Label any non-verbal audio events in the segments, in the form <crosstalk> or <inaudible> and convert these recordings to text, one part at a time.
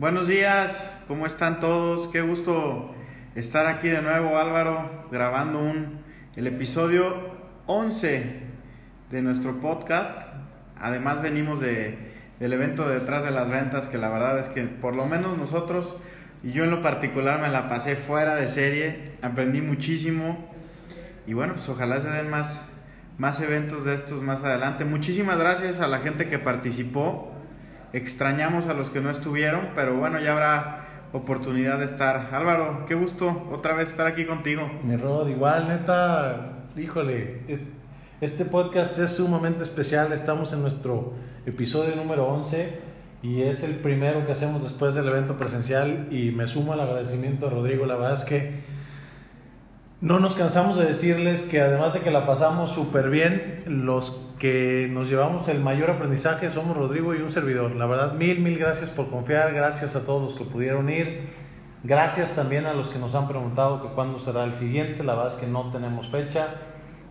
Buenos días, ¿cómo están todos? Qué gusto estar aquí de nuevo, Álvaro, grabando un, el episodio 11 de nuestro podcast. Además venimos de, del evento detrás de las ventas, que la verdad es que por lo menos nosotros, y yo en lo particular me la pasé fuera de serie, aprendí muchísimo y bueno, pues ojalá se den más, más eventos de estos más adelante. Muchísimas gracias a la gente que participó Extrañamos a los que no estuvieron, pero bueno, ya habrá oportunidad de estar. Álvaro, qué gusto otra vez estar aquí contigo. Mi Rod, igual, neta, híjole, este podcast es sumamente especial. Estamos en nuestro episodio número 11 y es el primero que hacemos después del evento presencial y me sumo al agradecimiento a Rodrigo. La verdad es que no nos cansamos de decirles que además de que la pasamos súper bien, los que nos llevamos el mayor aprendizaje somos Rodrigo y un servidor. La verdad, mil, mil gracias por confiar, gracias a todos los que pudieron ir, gracias también a los que nos han preguntado que cuándo será el siguiente, la verdad es que no tenemos fecha,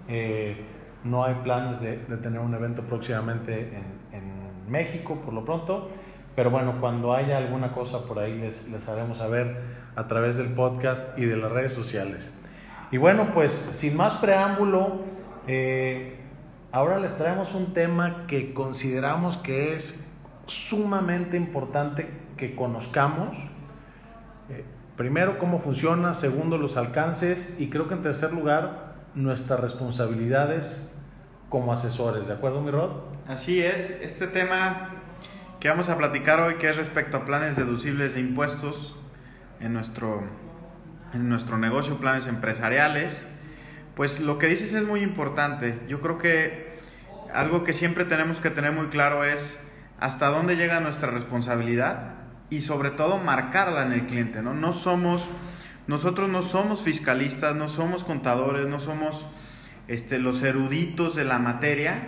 eh, no hay planes de, tener un evento próximamente en, México por lo pronto, pero bueno, cuando haya alguna cosa por ahí les, les haremos saber a través del podcast y de las redes sociales. Y bueno, pues sin más preámbulo, eh, ahora les traemos un tema que consideramos que es sumamente importante que conozcamos. Eh, primero, cómo funciona, segundo, los alcances y creo que en tercer lugar, nuestras responsabilidades como asesores. ¿De acuerdo, mi Rod? Así es, este tema que vamos a platicar hoy, que es respecto a planes deducibles de impuestos en nuestro en nuestro negocio, planes empresariales, pues lo que dices es muy importante. Yo creo que algo que siempre tenemos que tener muy claro es hasta dónde llega nuestra responsabilidad y sobre todo marcarla en el cliente, ¿no? No somos, nosotros no somos fiscalistas, no somos contadores, no somos este, los eruditos de la materia,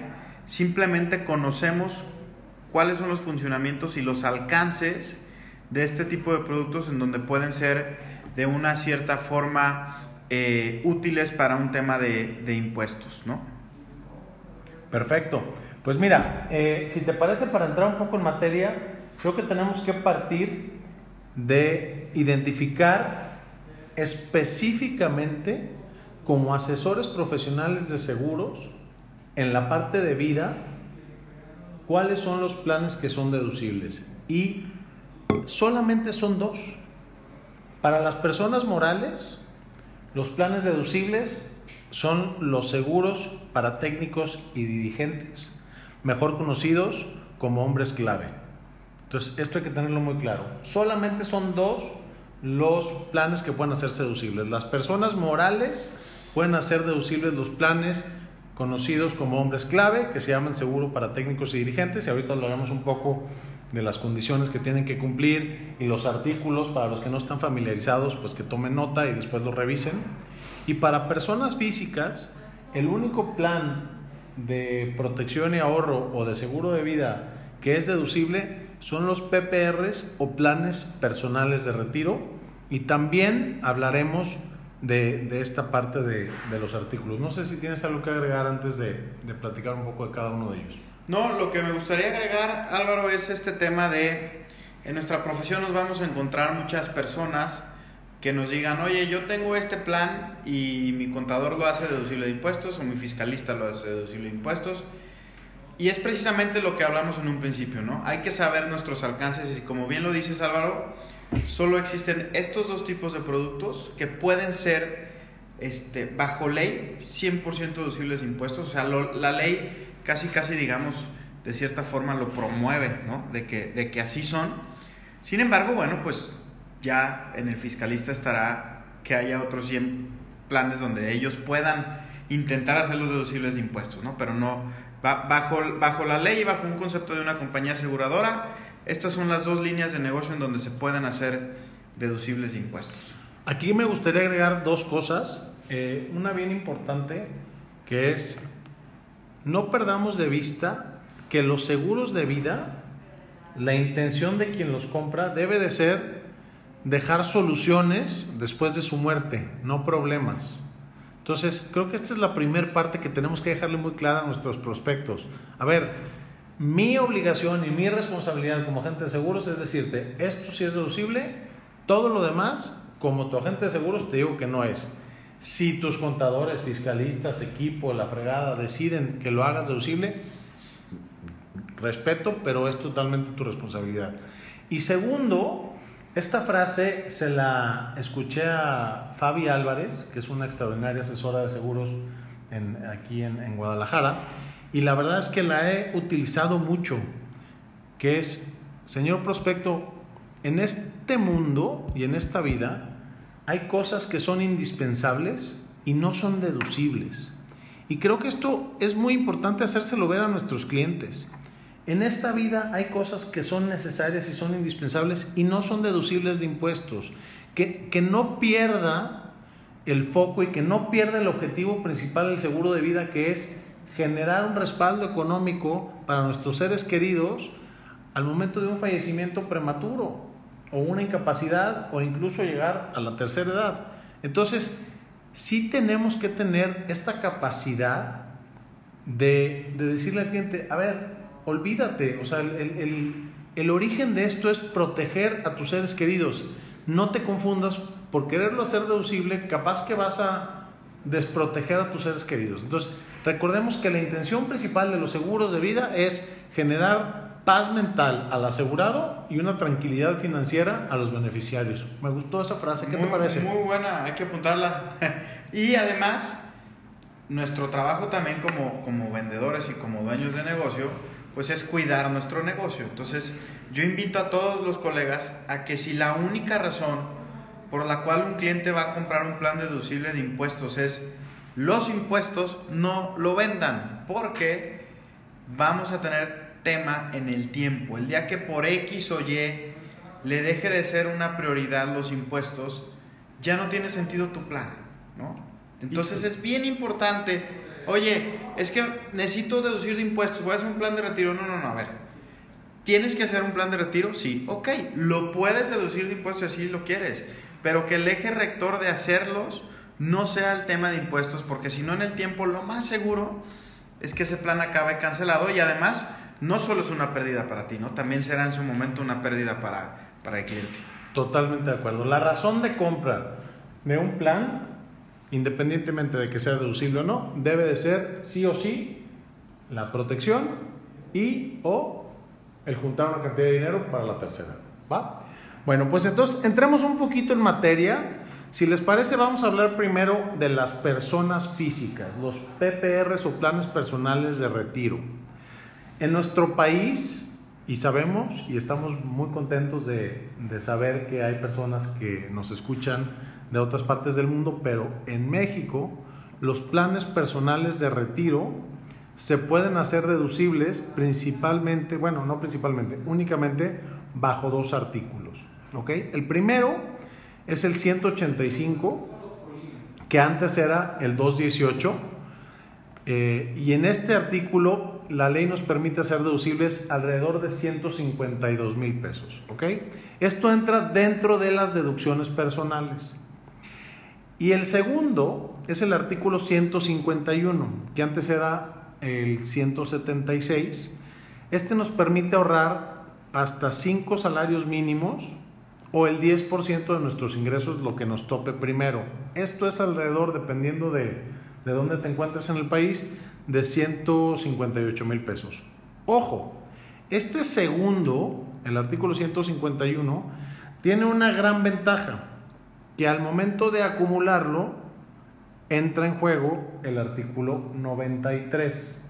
simplemente conocemos cuáles son los funcionamientos y los alcances de este tipo de productos en donde pueden ser de una cierta forma eh, útiles para un tema de, impuestos, ¿no? Perfecto. Pues mira, eh, si te parece, para entrar un poco en materia, creo que tenemos que partir de identificar específicamente como asesores profesionales de seguros en la parte de vida cuáles son los planes que son deducibles. Y solamente son dos. Para las personas morales, los planes deducibles son los seguros para técnicos y dirigentes, mejor conocidos como hombres clave. Entonces, esto hay que tenerlo muy claro. Solamente son dos los planes que pueden hacerse deducibles. Las personas morales pueden hacer deducibles los planes conocidos como hombres clave, que se llaman seguro para técnicos y dirigentes, y ahorita hablaremos un poco de las condiciones que tienen que cumplir y los artículos para los que no están familiarizados, pues que tomen nota y después lo revisen. Y para personas físicas, el único plan de protección y ahorro o de seguro de vida que es deducible son los PPRs o planes personales de retiro y también hablaremos de, esta parte de, los artículos. No sé si tienes algo que agregar antes de platicar un poco de cada uno de ellos. No, lo que me gustaría agregar, Álvaro, es este tema de, en nuestra profesión nos vamos a encontrar muchas personas que nos digan, oye, yo tengo este plan y mi contador lo hace deducible de impuestos o mi fiscalista lo hace deducible de impuestos. Y es precisamente lo que hablamos en un principio, ¿no? Hay que saber nuestros alcances y como bien lo dices Álvaro, solo existen estos dos tipos de productos que pueden ser este, bajo ley 100% deducibles de impuestos. O sea, la ley casi, casi, digamos, de cierta forma lo promueve, ¿no? De que, de que así son. Sin embargo, bueno, pues ya en el fiscalista estará que haya otros 100 planes donde ellos puedan intentar hacer los deducibles de impuestos, ¿no? Pero no, bajo, bajo la ley y bajo un concepto de una compañía aseguradora, estas son las dos líneas de negocio en donde se pueden hacer deducibles de impuestos. Aquí me gustaría agregar dos cosas. Eh, una bien importante que es no perdamos de vista que los seguros de vida, la intención de quien los compra debe de ser dejar soluciones después de su muerte, no problemas. Entonces, creo que esta es la primera parte que tenemos que dejarle muy clara a nuestros prospectos. A ver, mi obligación y mi responsabilidad como agente de seguros es decirte, esto sí es deducible, todo lo demás, como tu agente de seguros, te digo que no es. Si tus contadores, fiscalistas, equipo, la fregada deciden que lo hagas deducible, respeto, pero es totalmente tu responsabilidad. Y segundo, esta frase se la escuché a Fabi Álvarez, que es una extraordinaria asesora de seguros aquí en, en Guadalajara, y la verdad es que la he utilizado mucho, que es, señor prospecto, en este mundo y en esta vida hay cosas que son indispensables y no son deducibles. Y creo que esto es muy importante hacérselo ver a nuestros clientes. En esta vida hay cosas que son necesarias y son indispensables y no son deducibles de impuestos. Que, que no pierda el foco y que no pierda el objetivo principal del seguro de vida, que es generar un respaldo económico para nuestros seres queridos al momento de un fallecimiento prematuro o una incapacidad o incluso llegar a la tercera edad. Entonces, sí tenemos que tener esta capacidad de, decirle al cliente, a ver, olvídate, o sea, el, el origen de esto es proteger a tus seres queridos. No te confundas por quererlo hacer deducible, capaz que vas a desproteger a tus seres queridos. Entonces, recordemos que la intención principal de los seguros de vida es generar paz mental al asegurado y una tranquilidad financiera a los beneficiarios. Me gustó esa frase, ¿qué te parece? Muy buena, hay que apuntarla. <laughs> y además, nuestro trabajo también como, como vendedores y como dueños de negocio, pues es cuidar nuestro negocio. Entonces, yo invito a todos los colegas a que si la única razón por la cual un cliente va a comprar un plan deducible de impuestos es los impuestos no lo vendan porque vamos a tener tema en el tiempo. El día que por X o Y le deje de ser una prioridad los impuestos, ya no tiene sentido tu plan, ¿no? Entonces es bien importante, oye, es que necesito deducir de impuestos, voy a hacer un plan de retiro. No, no, no, a ver. ¿Tienes que hacer un plan de retiro? Sí, ok. Lo puedes deducir de impuestos si lo quieres pero que el eje rector de hacerlos no sea el tema de impuestos, porque si no en el tiempo lo más seguro es que ese plan acabe cancelado y además no solo es una pérdida para ti, ¿no? También será en su momento una pérdida para, para el cliente. Totalmente de acuerdo. La razón de compra de un plan, independientemente de que sea deducible o no, debe de ser sí o sí la protección y o el juntar una cantidad de dinero para la tercera. ¿Va? Bueno, pues entonces entremos un poquito en materia. Si les parece, vamos a hablar primero de las personas físicas, los PPRs o planes personales de retiro. En nuestro país, y sabemos y estamos muy contentos de, de, saber que hay personas que nos escuchan de otras partes del mundo, pero en México los planes personales de retiro se pueden hacer deducibles principalmente, bueno, no principalmente, únicamente bajo dos artículos. El primero es el 185, que antes era el 218, eh, y en este artículo la ley nos permite hacer deducibles alrededor de 152 mil pesos. Esto entra dentro de las deducciones personales. Y el segundo es el artículo 151, que antes era el 176. Este nos permite ahorrar hasta 5 salarios mínimos o el 10% de nuestros ingresos lo que nos tope primero. Esto es alrededor, dependiendo de, de dónde te encuentres en el país, de 158 mil pesos. Ojo, este segundo, el artículo 151, tiene una gran ventaja, que al momento de acumularlo, entra en juego el artículo 93.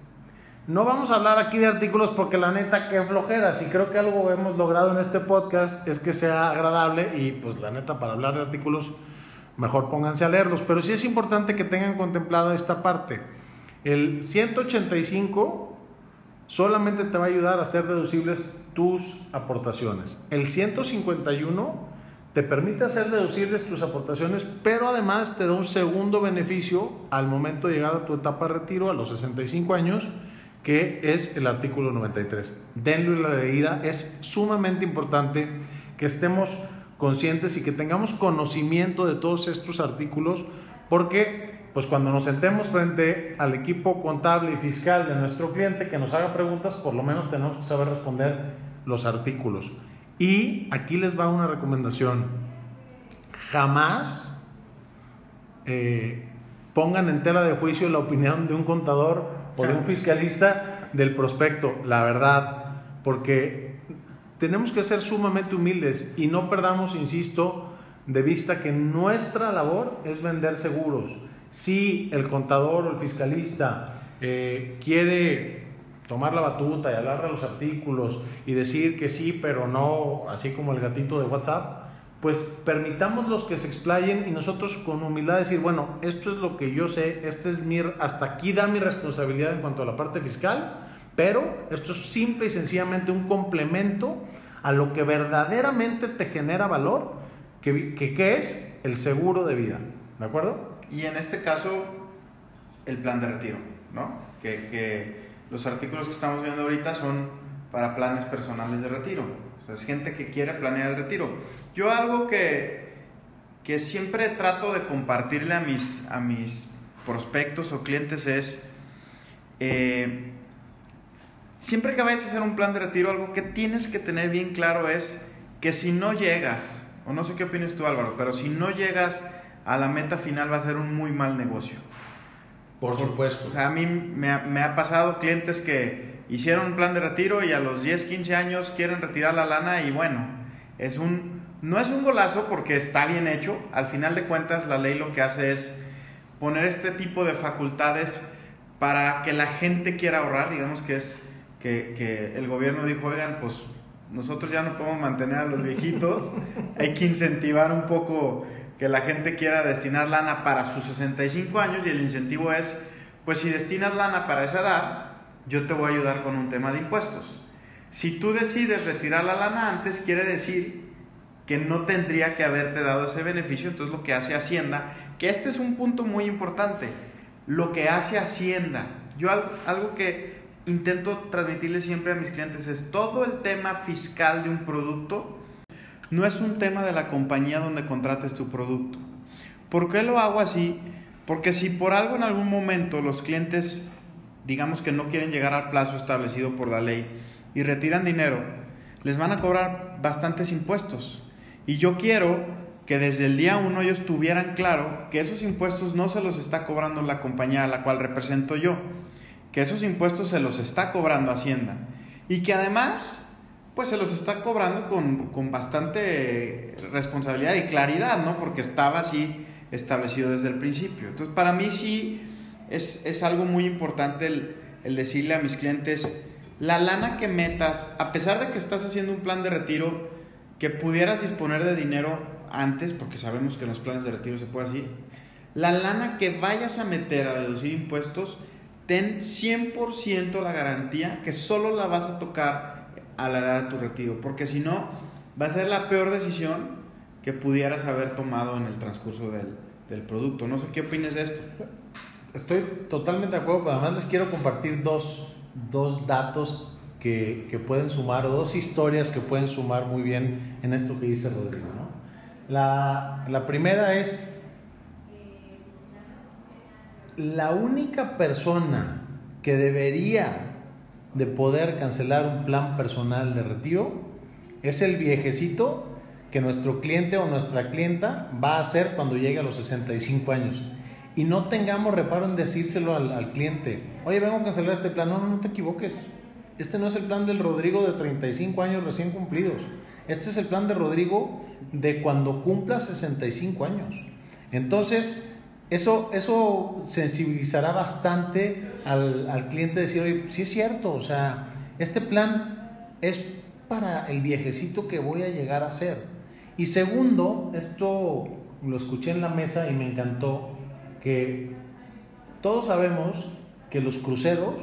No vamos a hablar aquí de artículos porque la neta que flojera. Si creo que algo hemos logrado en este podcast es que sea agradable y pues la neta para hablar de artículos mejor pónganse a leerlos. Pero sí es importante que tengan contemplado esta parte. El 185 solamente te va a ayudar a hacer deducibles tus aportaciones. El 151 te permite hacer deducibles tus aportaciones, pero además te da un segundo beneficio al momento de llegar a tu etapa de retiro a los 65 años que es el artículo 93. Denle la leída, es sumamente importante que estemos conscientes y que tengamos conocimiento de todos estos artículos, porque pues cuando nos sentemos frente al equipo contable y fiscal de nuestro cliente que nos haga preguntas, por lo menos tenemos que saber responder los artículos. Y aquí les va una recomendación. Jamás eh, pongan en tela de juicio la opinión de un contador o de un fiscalista del prospecto, la verdad, porque tenemos que ser sumamente humildes y no perdamos, insisto, de vista que nuestra labor es vender seguros. Si el contador o el fiscalista eh, quiere tomar la batuta y hablar de los artículos y decir que sí, pero no, así como el gatito de WhatsApp, pues permitámoslos que se explayen y nosotros con humildad decir, bueno, esto es lo que yo sé, este es mi, hasta aquí da mi responsabilidad en cuanto a la parte fiscal, pero esto es simple y sencillamente un complemento a lo que verdaderamente te genera valor, que, que, es el seguro de vida, ¿de acuerdo? Y en este caso, el plan de retiro, ¿no? Que, que los artículos que estamos viendo ahorita son para planes personales de retiro, es gente que quiere planear el retiro. Yo algo que, que siempre trato de compartirle a mis, a mis prospectos o clientes es, eh, siempre que vayas a hacer un plan de retiro, algo que tienes que tener bien claro es que si no llegas, o no sé qué opinas tú Álvaro, pero si no llegas a la meta final va a ser un muy mal negocio. Por supuesto. O sea, a mí me ha, me ha pasado clientes que hicieron un plan de retiro y a los 10, 15 años quieren retirar la lana y bueno, es un no es un golazo porque está bien hecho. Al final de cuentas, la ley lo que hace es poner este tipo de facultades para que la gente quiera ahorrar. Digamos que es que, el gobierno dijo, oigan, pues nosotros ya no podemos mantener a los viejitos. <laughs> Hay que incentivar un poco que la gente quiera destinar lana para sus 65 años y el incentivo es, pues si destinas lana para esa edad, yo te voy a ayudar con un tema de impuestos. Si tú decides retirar la lana antes, quiere decir que no tendría que haberte dado ese beneficio, entonces lo que hace Hacienda, que este es un punto muy importante, lo que hace Hacienda, yo algo, que intento transmitirle siempre a mis clientes es todo el tema fiscal de un producto no es un tema de la compañía donde contrates tu producto. ¿Por qué lo hago así? Porque si por algo en algún momento los clientes, digamos que no quieren llegar al plazo establecido por la ley y retiran dinero, les van a cobrar bastantes impuestos. Y yo quiero que desde el día uno ellos tuvieran claro que esos impuestos no se los está cobrando la compañía a la cual represento yo, que esos impuestos se los está cobrando Hacienda y que además pues se los está cobrando con, bastante responsabilidad y claridad, ¿no? Porque estaba así establecido desde el principio. Entonces para mí sí es, algo muy importante el, el decirle a mis clientes, la lana que metas, a pesar de que estás haciendo un plan de retiro, que pudieras disponer de dinero antes, porque sabemos que en los planes de retiro se puede así, la lana que vayas a meter a deducir impuestos, ten 100% la garantía que solo la vas a tocar a la edad de tu retiro, porque si no, va a ser la peor decisión que pudieras haber tomado en el transcurso del, del producto. No sé qué opinas de esto. Estoy totalmente de acuerdo, pero además les quiero compartir dos, dos datos que, pueden sumar, o dos historias que pueden sumar muy bien en esto que dice Rodrigo. La, la primera es, la única persona que debería de poder cancelar un plan personal de retiro es el viejecito que nuestro cliente o nuestra clienta va a hacer cuando llegue a los 65 años. Y no tengamos reparo en decírselo al, cliente, oye, vengo a cancelar este plan, no, no, no te equivoques. Este no es el plan del Rodrigo de 35 años recién cumplidos. Este es el plan de Rodrigo de cuando cumpla 65 años. Entonces, eso, eso sensibilizará bastante al, al cliente decir, oye, sí es cierto, o sea, este plan es para el viejecito que voy a llegar a ser. Y segundo, esto lo escuché en la mesa y me encantó, que todos sabemos que los cruceros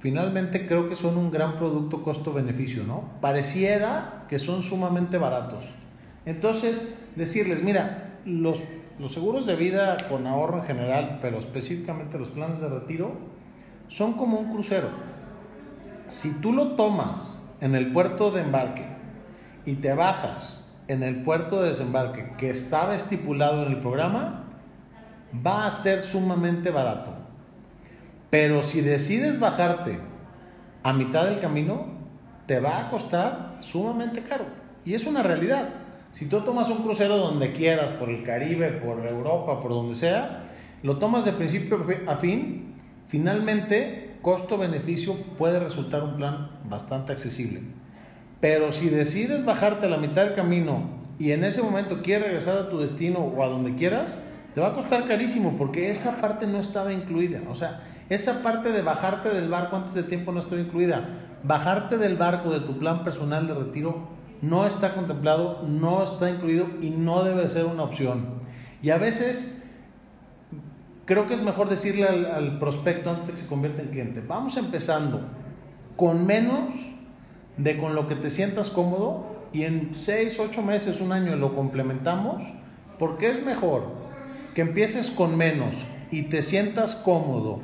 finalmente creo que son un gran producto costo-beneficio, ¿no? Pareciera que son sumamente baratos. Entonces, decirles, mira, los, los seguros de vida con ahorro en general, pero específicamente los planes de retiro, son como un crucero. Si tú lo tomas en el puerto de embarque y te bajas en el puerto de desembarque que estaba estipulado en el programa, va a ser sumamente barato. Pero si decides bajarte a mitad del camino, te va a costar sumamente caro. Y es una realidad. Si tú tomas un crucero donde quieras, por el Caribe, por Europa, por donde sea, lo tomas de principio a fin, finalmente costo-beneficio puede resultar un plan bastante accesible. Pero si decides bajarte a la mitad del camino y en ese momento quieres regresar a tu destino o a donde quieras, te va a costar carísimo porque esa parte no estaba incluida. O sea, esa parte de bajarte del barco antes de tiempo no estaba incluida. Bajarte del barco de tu plan personal de retiro no está contemplado, no está incluido y no debe ser una opción. Y a veces creo que es mejor decirle al, prospecto antes de que se convierta en cliente, vamos empezando con menos de con lo que te sientas cómodo y en 6, 8 meses, un año lo complementamos, porque es mejor que empieces con menos y te sientas cómodo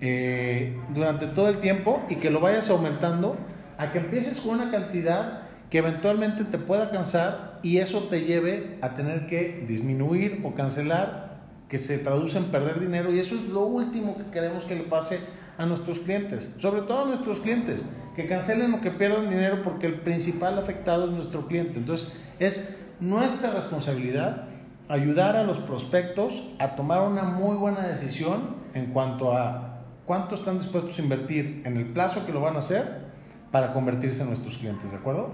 eh, durante todo el tiempo y que lo vayas aumentando, a que empieces con una cantidad que eventualmente te pueda cansar y eso te lleve a tener que disminuir o cancelar, que se traduce en perder dinero y eso es lo último que queremos que le pase a nuestros clientes, sobre todo a nuestros clientes, que cancelen o que pierdan dinero porque el principal afectado es nuestro cliente. Entonces, es nuestra responsabilidad ayudar a los prospectos a tomar una muy buena decisión en cuanto a cuánto están dispuestos a invertir en el plazo que lo van a hacer para convertirse en nuestros clientes, ¿de acuerdo?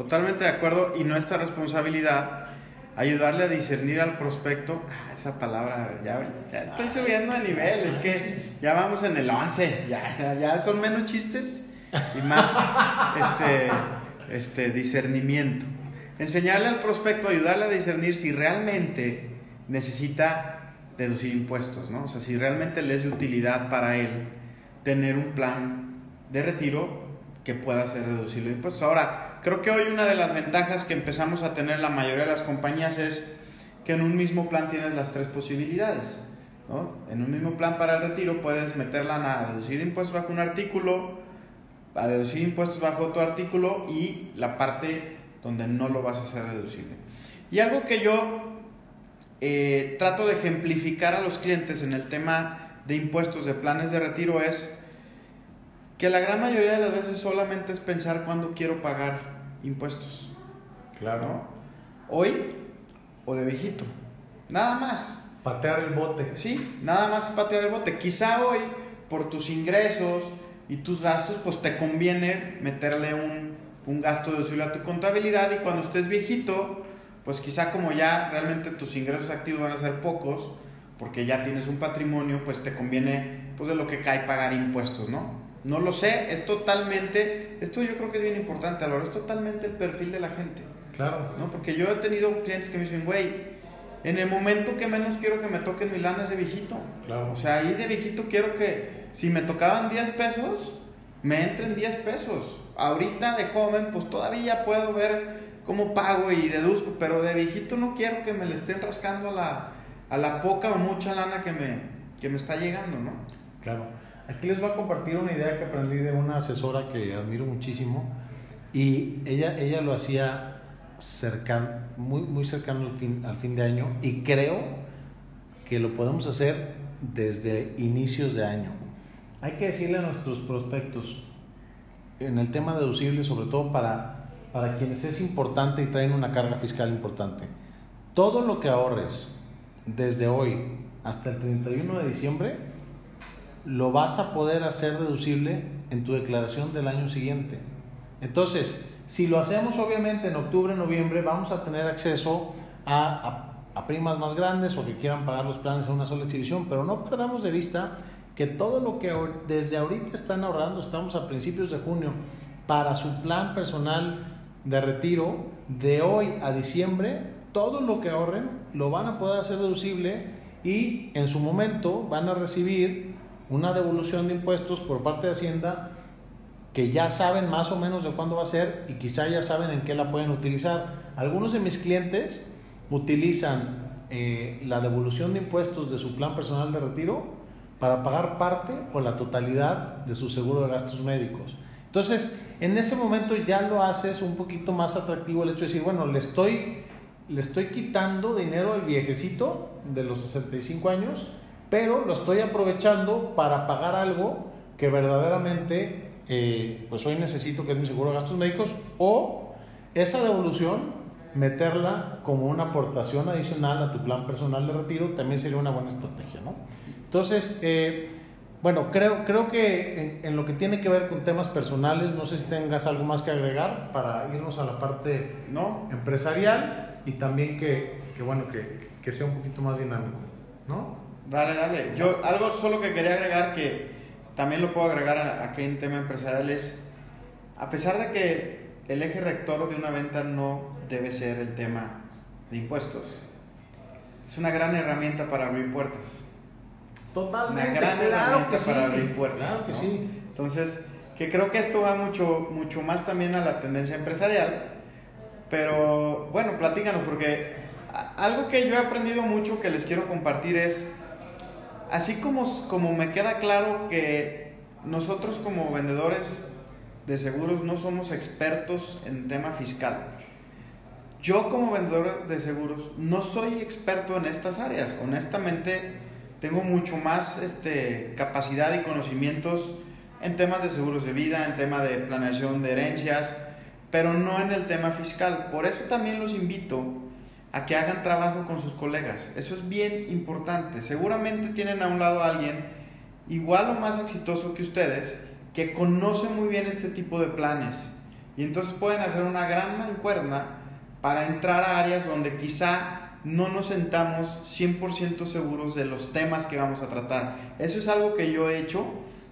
Totalmente de acuerdo y nuestra responsabilidad ayudarle a discernir al prospecto, ah, esa palabra, ya, estoy subiendo de nivel, es que ya vamos en el 11, ya, ya son menos chistes y más <laughs> este, este discernimiento. Enseñarle al prospecto, ayudarle a discernir si realmente necesita deducir impuestos, ¿no? O sea, si realmente le es de utilidad para él tener un plan de retiro que pueda ser deducible de impuestos. Ahora, creo que hoy una de las ventajas que empezamos a tener la mayoría de las compañías es que en un mismo plan tienes las tres posibilidades. ¿no? En un mismo plan para el retiro puedes meterla a deducir impuestos bajo un artículo, a deducir impuestos bajo otro artículo y la parte donde no lo vas a hacer deducible. Y algo que yo eh, trato de ejemplificar a los clientes en el tema de impuestos de planes de retiro es que la gran mayoría de las veces solamente es pensar cuándo quiero pagar impuestos. Claro. Hoy o de viejito. Nada más. Patear el bote. Sí, nada más patear el bote. Quizá hoy, por tus ingresos y tus gastos, pues te conviene meterle un, un gasto de a tu contabilidad y cuando estés viejito, pues quizá como ya realmente tus ingresos activos van a ser pocos, porque ya tienes un patrimonio, pues te conviene, pues de lo que cae pagar impuestos, ¿no? No lo sé, es totalmente, esto yo creo que es bien importante, Álvaro, es totalmente el perfil de la gente. Claro. ¿no? Porque yo he tenido clientes que me dicen, güey, en el momento que menos quiero que me toquen mi lana es de viejito. Claro. O sea, ahí de viejito quiero que si me tocaban 10 pesos, me entren 10 pesos. Ahorita de joven, pues todavía puedo ver cómo pago y deduzco, pero de viejito no quiero que me le estén rascando a la, a la poca o mucha lana que me, que me está llegando, ¿no? Claro. Aquí les voy a compartir una idea que aprendí de una asesora que admiro muchísimo. Y ella, ella lo hacía cercano, muy, muy cercano al fin, al fin de año. Y creo que lo podemos hacer desde inicios de año. Hay que decirle a nuestros prospectos en el tema deducible, sobre todo para, para quienes es importante y traen una carga fiscal importante, todo lo que ahorres desde hoy hasta el 31 de diciembre, lo vas a poder hacer deducible en tu declaración del año siguiente. Entonces, si lo hacemos obviamente en octubre, noviembre, vamos a tener acceso a, primas más grandes o que quieran pagar los planes a una sola exhibición, pero no perdamos de vista que todo lo que desde ahorita están ahorrando, estamos a principios de junio, para su plan personal de retiro, de hoy a diciembre, todo lo que ahorren lo van a poder hacer deducible y en su momento van a recibir una devolución de impuestos por parte de Hacienda que ya saben más o menos de cuándo va a ser y quizá ya saben en qué la pueden utilizar. Algunos de mis clientes utilizan eh, la devolución de impuestos de su plan personal de retiro para pagar parte o la totalidad de su seguro de gastos médicos. Entonces, en ese momento ya lo haces un poquito más atractivo el hecho de decir, bueno, le estoy le estoy quitando dinero al viejecito de los 65 años, pero lo estoy aprovechando para pagar algo que verdaderamente eh, pues hoy necesito, que es mi seguro de gastos médicos, o esa devolución meterla como una aportación adicional a tu plan personal de retiro también sería una buena estrategia, ¿no? Entonces, eh, bueno, creo, creo que en, lo que tiene que ver con temas personales, no sé si tengas algo más que agregar para irnos a la parte no. empresarial y también que, que bueno, que, que, sea un poquito más dinámico, ¿no? Dale, dale. Yo algo solo que quería agregar que también lo puedo agregar aquí en tema empresarial es, a pesar de que el eje rector de una venta no debe ser el tema de impuestos, es una gran herramienta para abrir puertas Totalmente. Una gran claro que para abrir puertas. Claro que sí. Entonces, que creo que esto va mucho, mucho más también a la tendencia empresarial. Pero bueno, platícanos, porque algo que yo he aprendido mucho que les quiero compartir es, así como, como me queda claro que nosotros como vendedores de seguros no somos expertos en tema fiscal. Yo como vendedor de seguros no soy experto en estas áreas. Honestamente, tengo mucho más este, capacidad y conocimientos en temas de seguros de vida, en tema de planeación de herencias, pero no en el tema fiscal. Por eso también los invito a que hagan trabajo con sus colegas. Eso es bien importante. Seguramente tienen a un lado a alguien igual o más exitoso que ustedes que conoce muy bien este tipo de planes y entonces pueden hacer una gran mancuerna para entrar a áreas donde quizá no nos sentamos 100% seguros de los temas que vamos a tratar. Eso es algo que yo he hecho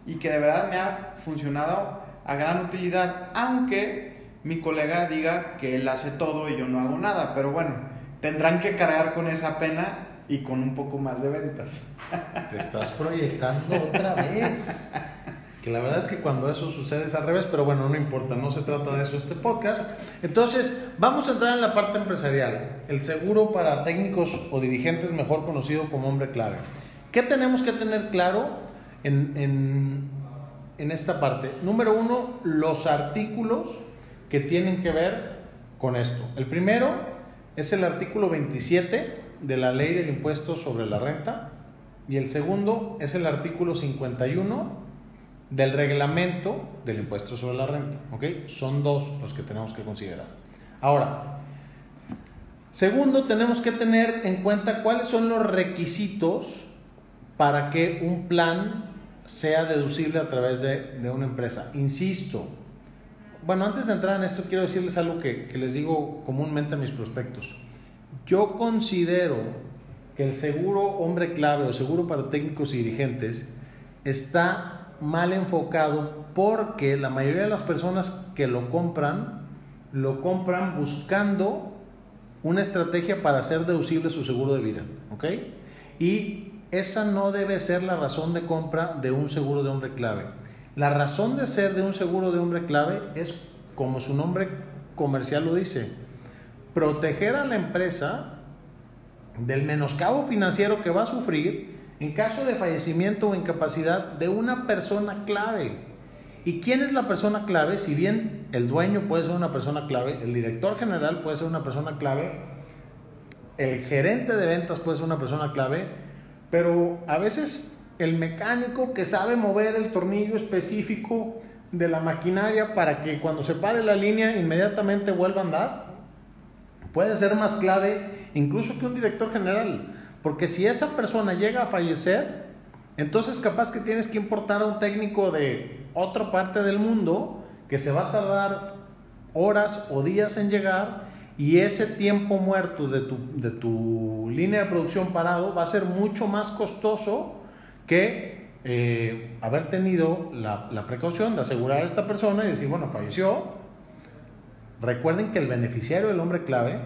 y que de verdad me ha funcionado a gran utilidad, aunque mi colega diga que él hace todo y yo no hago nada, pero bueno, tendrán que cargar con esa pena y con un poco más de ventas. Te estás proyectando otra vez. Que la verdad es que cuando eso sucede es al revés, pero bueno, no importa, no se trata de eso este podcast. Entonces, vamos a entrar en la parte empresarial, el seguro para técnicos o dirigentes, mejor conocido como hombre clave. ¿Qué tenemos que tener claro en, en, en esta parte? Número uno, los artículos que tienen que ver con esto. El primero es el artículo 27 de la ley del impuesto sobre la renta y el segundo es el artículo 51 del reglamento del impuesto sobre la renta. Son dos los que tenemos que considerar. Ahora, segundo, tenemos que tener en cuenta cuáles son los requisitos para que un plan sea deducible a través de, una empresa. Insisto, bueno, antes de entrar en esto, quiero decirles algo que, que les digo comúnmente a mis prospectos. Yo considero que el seguro hombre clave o seguro para técnicos y dirigentes está mal enfocado porque la mayoría de las personas que lo compran, lo compran buscando una estrategia para hacer deducible su seguro de vida. ¿Ok? Y esa no debe ser la razón de compra de un seguro de hombre clave. La razón de ser de un seguro de hombre clave es, como su nombre comercial lo dice, proteger a la empresa del menoscabo financiero que va a sufrir en caso de fallecimiento o incapacidad de una persona clave. ¿Y quién es la persona clave? Si bien el dueño puede ser una persona clave, el director general puede ser una persona clave, el gerente de ventas puede ser una persona clave, pero a veces el mecánico que sabe mover el tornillo específico de la maquinaria para que cuando se pare la línea inmediatamente vuelva a andar, puede ser más clave incluso que un director general. Porque si esa persona llega a fallecer, entonces capaz que tienes que importar a un técnico de otra parte del mundo que se va a tardar horas o días en llegar y ese tiempo muerto de tu, de tu línea de producción parado va a ser mucho más costoso que eh, haber tenido la, la precaución de asegurar a esta persona y decir, bueno, falleció. Recuerden que el beneficiario del hombre clave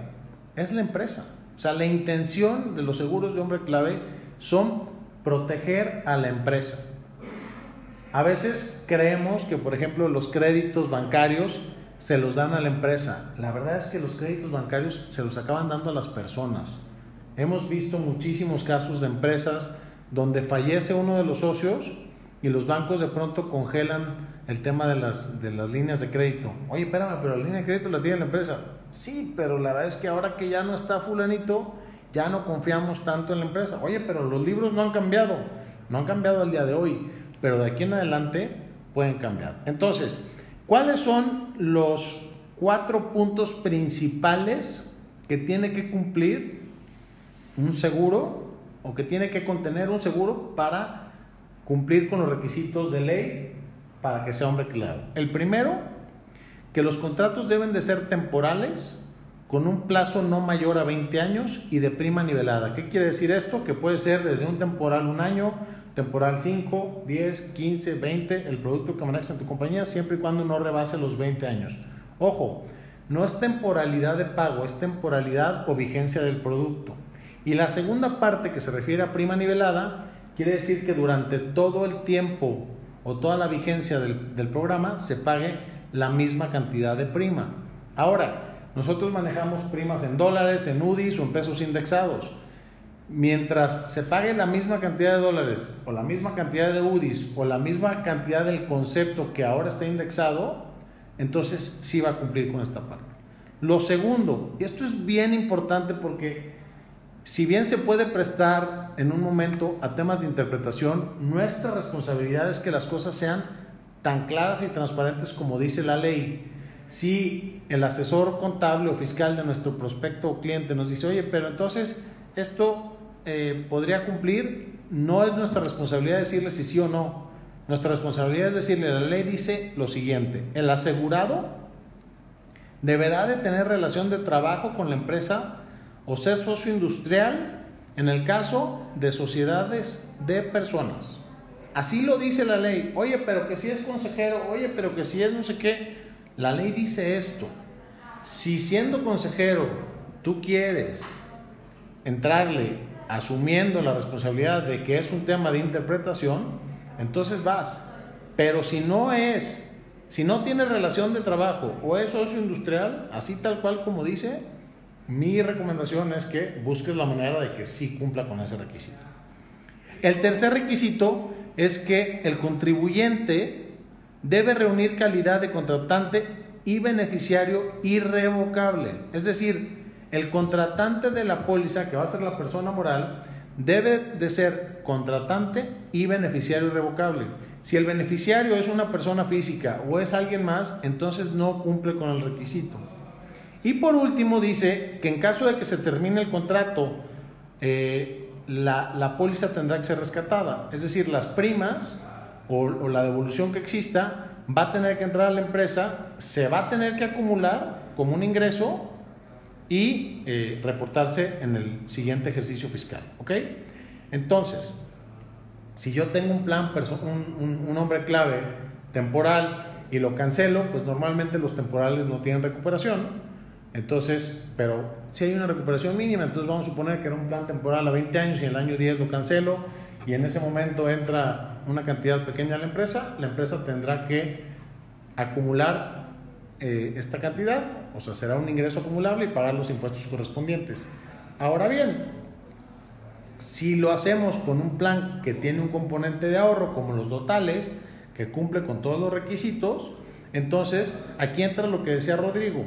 es la empresa. O sea, la intención de los seguros de hombre clave son proteger a la empresa. A veces creemos que, por ejemplo, los créditos bancarios se los dan a la empresa. La verdad es que los créditos bancarios se los acaban dando a las personas. Hemos visto muchísimos casos de empresas donde fallece uno de los socios y los bancos de pronto congelan el tema de las, de las líneas de crédito. Oye, espérame, pero la línea de crédito la tiene la empresa. Sí, pero la verdad es que ahora que ya no está fulanito, ya no confiamos tanto en la empresa. Oye, pero los libros no han cambiado. No han cambiado al día de hoy, pero de aquí en adelante pueden cambiar. Entonces, ¿cuáles son los cuatro puntos principales que tiene que cumplir un seguro o que tiene que contener un seguro para cumplir con los requisitos de ley para que sea hombre claro. El primero, que los contratos deben de ser temporales con un plazo no mayor a 20 años y de prima nivelada. ¿Qué quiere decir esto? Que puede ser desde un temporal un año, temporal 5, 10, 15, 20, el producto que manejas en tu compañía, siempre y cuando no rebase los 20 años. Ojo, no es temporalidad de pago, es temporalidad o vigencia del producto. Y la segunda parte que se refiere a prima nivelada, quiere decir que durante todo el tiempo o toda la vigencia del, programa se pague la misma cantidad de prima. Ahora, nosotros manejamos primas en dólares, en UDIs o en pesos indexados. Mientras se pague la misma cantidad de dólares o la misma cantidad de UDIs o la misma cantidad del concepto que ahora está indexado, entonces sí va a cumplir con esta parte. Lo segundo, y esto es bien importante porque si bien se puede prestar en un momento a temas de interpretación, nuestra responsabilidad es que las cosas sean tan claras y transparentes como dice la ley. Si el asesor contable o fiscal de nuestro prospecto o cliente nos dice, oye, pero entonces esto eh, podría cumplir, no es nuestra responsabilidad decirle si sí o no. Nuestra responsabilidad es decirle, la ley dice lo siguiente, el asegurado deberá de tener relación de trabajo con la empresa o ser socio industrial en el caso de sociedades de personas. Así lo dice la ley. Oye, pero que si es consejero, oye, pero que si es no sé qué. La ley dice esto. Si siendo consejero tú quieres entrarle asumiendo la responsabilidad de que es un tema de interpretación, entonces vas. Pero si no es, si no tiene relación de trabajo o es socio industrial, así tal cual como dice, mi recomendación es que busques la manera de que sí cumpla con ese requisito. El tercer requisito es que el contribuyente debe reunir calidad de contratante y beneficiario irrevocable. Es decir, el contratante de la póliza, que va a ser la persona moral, debe de ser contratante y beneficiario irrevocable. Si el beneficiario es una persona física o es alguien más, entonces no cumple con el requisito. Y por último dice que en caso de que se termine el contrato, eh, la, póliza tendrá que ser rescatada. Es decir, las primas o, la devolución que exista va a tener que entrar a la empresa, se va a tener que acumular como un ingreso y eh, reportarse en el siguiente ejercicio fiscal. Entonces, si yo tengo un plan, un, un hombre clave temporal y lo cancelo, pues normalmente los temporales no tienen recuperación entonces, pero si hay una recuperación mínima, entonces vamos a suponer que era un plan temporal a 20 años y en el año 10 lo cancelo y en ese momento entra una cantidad pequeña a la empresa, la empresa tendrá que acumular eh, esta cantidad, o sea, será un ingreso acumulable y pagar los impuestos correspondientes. Ahora bien, si lo hacemos con un plan que tiene un componente de ahorro como los dotales, que cumple con todos los requisitos, entonces aquí entra lo que decía Rodrigo,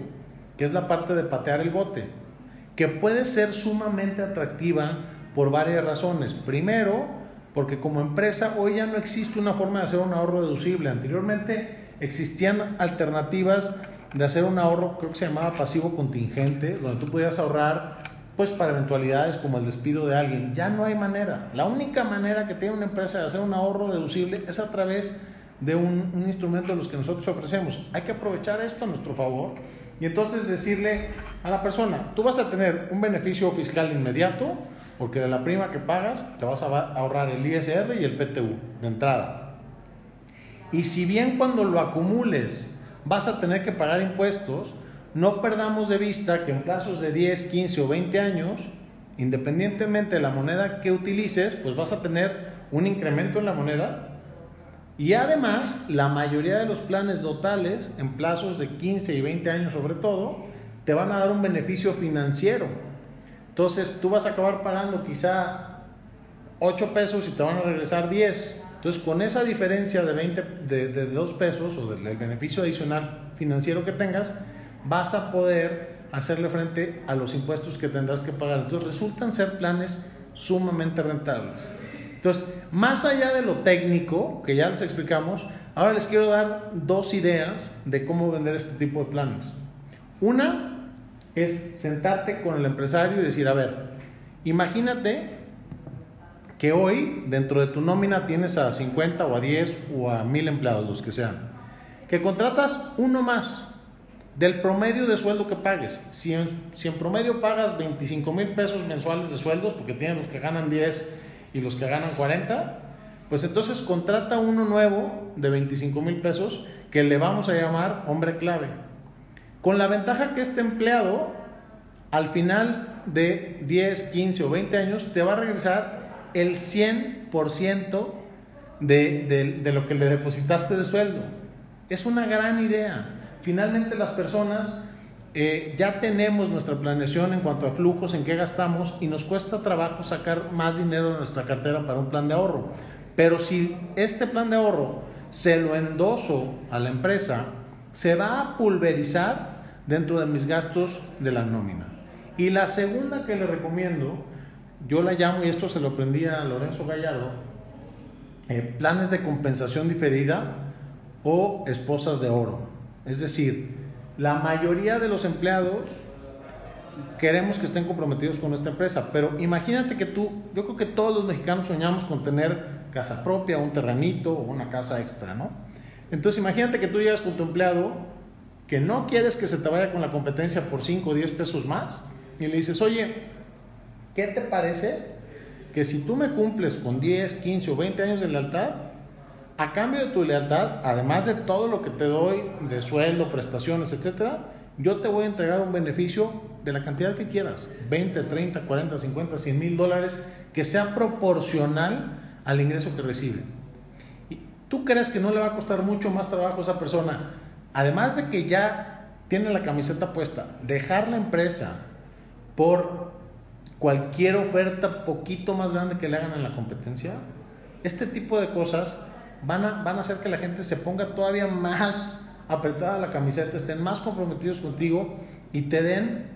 que es la parte de patear el bote, que puede ser sumamente atractiva por varias razones. Primero, porque como empresa hoy ya no existe una forma de hacer un ahorro deducible. Anteriormente existían alternativas de hacer un ahorro, creo que se llamaba pasivo contingente, donde tú podías ahorrar pues para eventualidades como el despido de alguien. Ya no hay manera. La única manera que tiene una empresa de hacer un ahorro deducible es a través de un, un instrumento de los que nosotros ofrecemos. Hay que aprovechar esto a nuestro favor y entonces decirle a la persona, tú vas a tener un beneficio fiscal inmediato, porque de la prima que pagas te vas a ahorrar el ISR y el PTU de entrada. Y si bien cuando lo acumules vas a tener que pagar impuestos, no perdamos de vista que en plazos de 10, 15 o 20 años, independientemente de la moneda que utilices, pues vas a tener un incremento en la moneda y además, la mayoría de los planes dotales, en plazos de 15 y 20 años sobre todo, te van a dar un beneficio financiero. Entonces, tú vas a acabar pagando quizá 8 pesos y te van a regresar 10. Entonces, con esa diferencia de 20, de, de 2 pesos o del beneficio adicional financiero que tengas, vas a poder hacerle frente a los impuestos que tendrás que pagar. Entonces, resultan ser planes sumamente rentables. Entonces, más allá de lo técnico, que ya les explicamos, ahora les quiero dar dos ideas de cómo vender este tipo de planes. Una es sentarte con el empresario y decir, a ver, imagínate que hoy dentro de tu nómina tienes a 50 o a 10 o a 1000 empleados, los que sean, que contratas uno más del promedio de sueldo que pagues. Si en, si en promedio pagas 25 mil pesos mensuales de sueldos, porque tienen los que ganan 10 y los que ganan 40, pues entonces contrata uno nuevo de 25 mil pesos que le vamos a llamar hombre clave. Con la ventaja que este empleado al final de 10, 15 o 20 años te va a regresar el 100% de, de, de lo que le depositaste de sueldo. Es una gran idea. Finalmente las personas eh, ya tenemos nuestra planeación en cuanto a flujos, en qué gastamos y nos cuesta trabajo sacar más dinero de nuestra cartera para un plan de ahorro. Pero si este plan de ahorro se lo endoso a la empresa, se va a pulverizar dentro de mis gastos de la nómina. Y la segunda que le recomiendo, yo la llamo, y esto se lo aprendí a Lorenzo Gallardo, eh, planes de compensación diferida o esposas de oro. Es decir, la mayoría de los empleados queremos que estén comprometidos con esta empresa, pero imagínate que tú, yo creo que todos los mexicanos soñamos con tener casa propia, un terranito o una casa extra, ¿no? Entonces imagínate que tú llegas con tu empleado que no quieres que se te vaya con la competencia por 5 o 10 pesos más y le dices, oye, ¿qué te parece que si tú me cumples con 10, 15 o 20 años de lealtad, a cambio de tu lealtad, además de todo lo que te doy de sueldo, prestaciones, etcétera, yo te voy a entregar un beneficio de la cantidad que quieras, 20, 30, 40, 50, 100 mil dólares, que sea proporcional al ingreso que recibe. ¿Y ¿Tú crees que no le va a costar mucho más trabajo a esa persona? Además de que ya tiene la camiseta puesta, dejar la empresa por cualquier oferta poquito más grande que le hagan en la competencia, este tipo de cosas van a, van a hacer que la gente se ponga todavía más apretada la camiseta, estén más comprometidos contigo y te den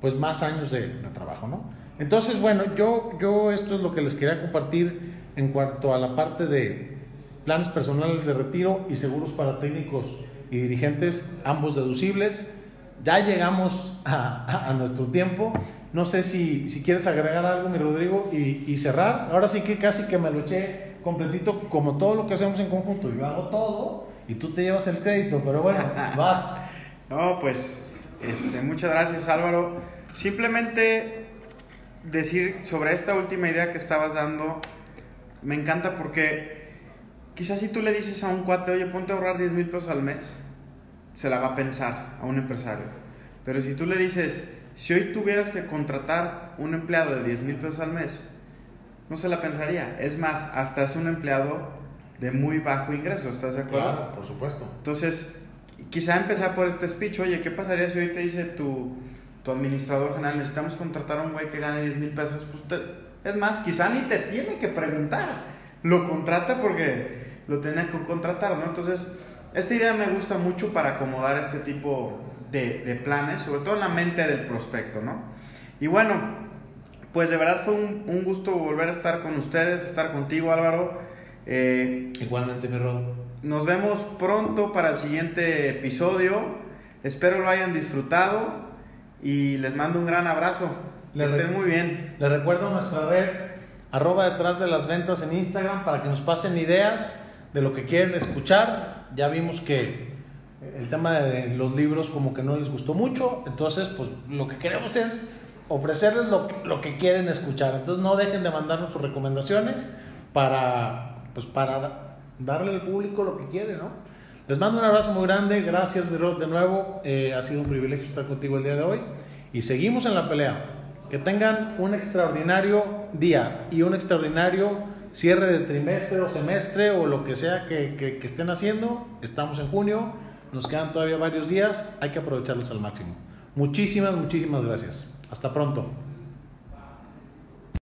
pues más años de, trabajo, ¿no? Entonces, bueno, yo, yo esto es lo que les quería compartir en cuanto a la parte de planes personales de retiro y seguros para técnicos y dirigentes, ambos deducibles. Ya llegamos a, a, a nuestro tiempo. No sé si, si, quieres agregar algo, mi Rodrigo, y, y cerrar. Ahora sí que casi que me lo eché completito como todo lo que hacemos en conjunto. Yo hago todo y tú te llevas el crédito, pero bueno, <laughs> vas. No, pues este, muchas gracias Álvaro. Simplemente decir sobre esta última idea que estabas dando, me encanta porque quizás si tú le dices a un cuate, oye, ponte a ahorrar 10 mil pesos al mes, se la va a pensar a un empresario. Pero si tú le dices, si hoy tuvieras que contratar un empleado de 10 mil pesos al mes, no se la pensaría. Es más, hasta es un empleado de muy bajo ingreso, ¿estás de acuerdo? Claro, por supuesto. Entonces, quizá empezar por este speech, oye, ¿qué pasaría si hoy te dice tu, tu administrador general, necesitamos contratar a un güey que gane 10 mil pesos? Pues te, es más, quizá ni te tiene que preguntar, lo contrata porque lo tiene que contratar, ¿no? Entonces, esta idea me gusta mucho para acomodar este tipo de, de planes, sobre todo en la mente del prospecto, ¿no? Y bueno, pues de verdad fue un, un, gusto volver a estar con ustedes, estar contigo Álvaro. Eh, Igualmente, mi Rod. Nos vemos pronto para el siguiente episodio. Espero lo hayan disfrutado y les mando un gran abrazo. Les estén muy bien. Les recuerdo nuestra red, arroba detrás de las ventas en Instagram, para que nos pasen ideas de lo que quieren escuchar. Ya vimos que el tema de los libros como que no les gustó mucho, entonces pues lo que queremos es ofrecerles lo, lo que quieren escuchar. Entonces no dejen de mandarnos sus recomendaciones para, pues para darle al público lo que quiere, ¿no? Les mando un abrazo muy grande, gracias mi Rod de nuevo, eh, ha sido un privilegio estar contigo el día de hoy y seguimos en la pelea. Que tengan un extraordinario día y un extraordinario cierre de trimestre o semestre o lo que sea que, que, que estén haciendo. Estamos en junio, nos quedan todavía varios días, hay que aprovecharlos al máximo. Muchísimas, muchísimas gracias. Hasta pronto.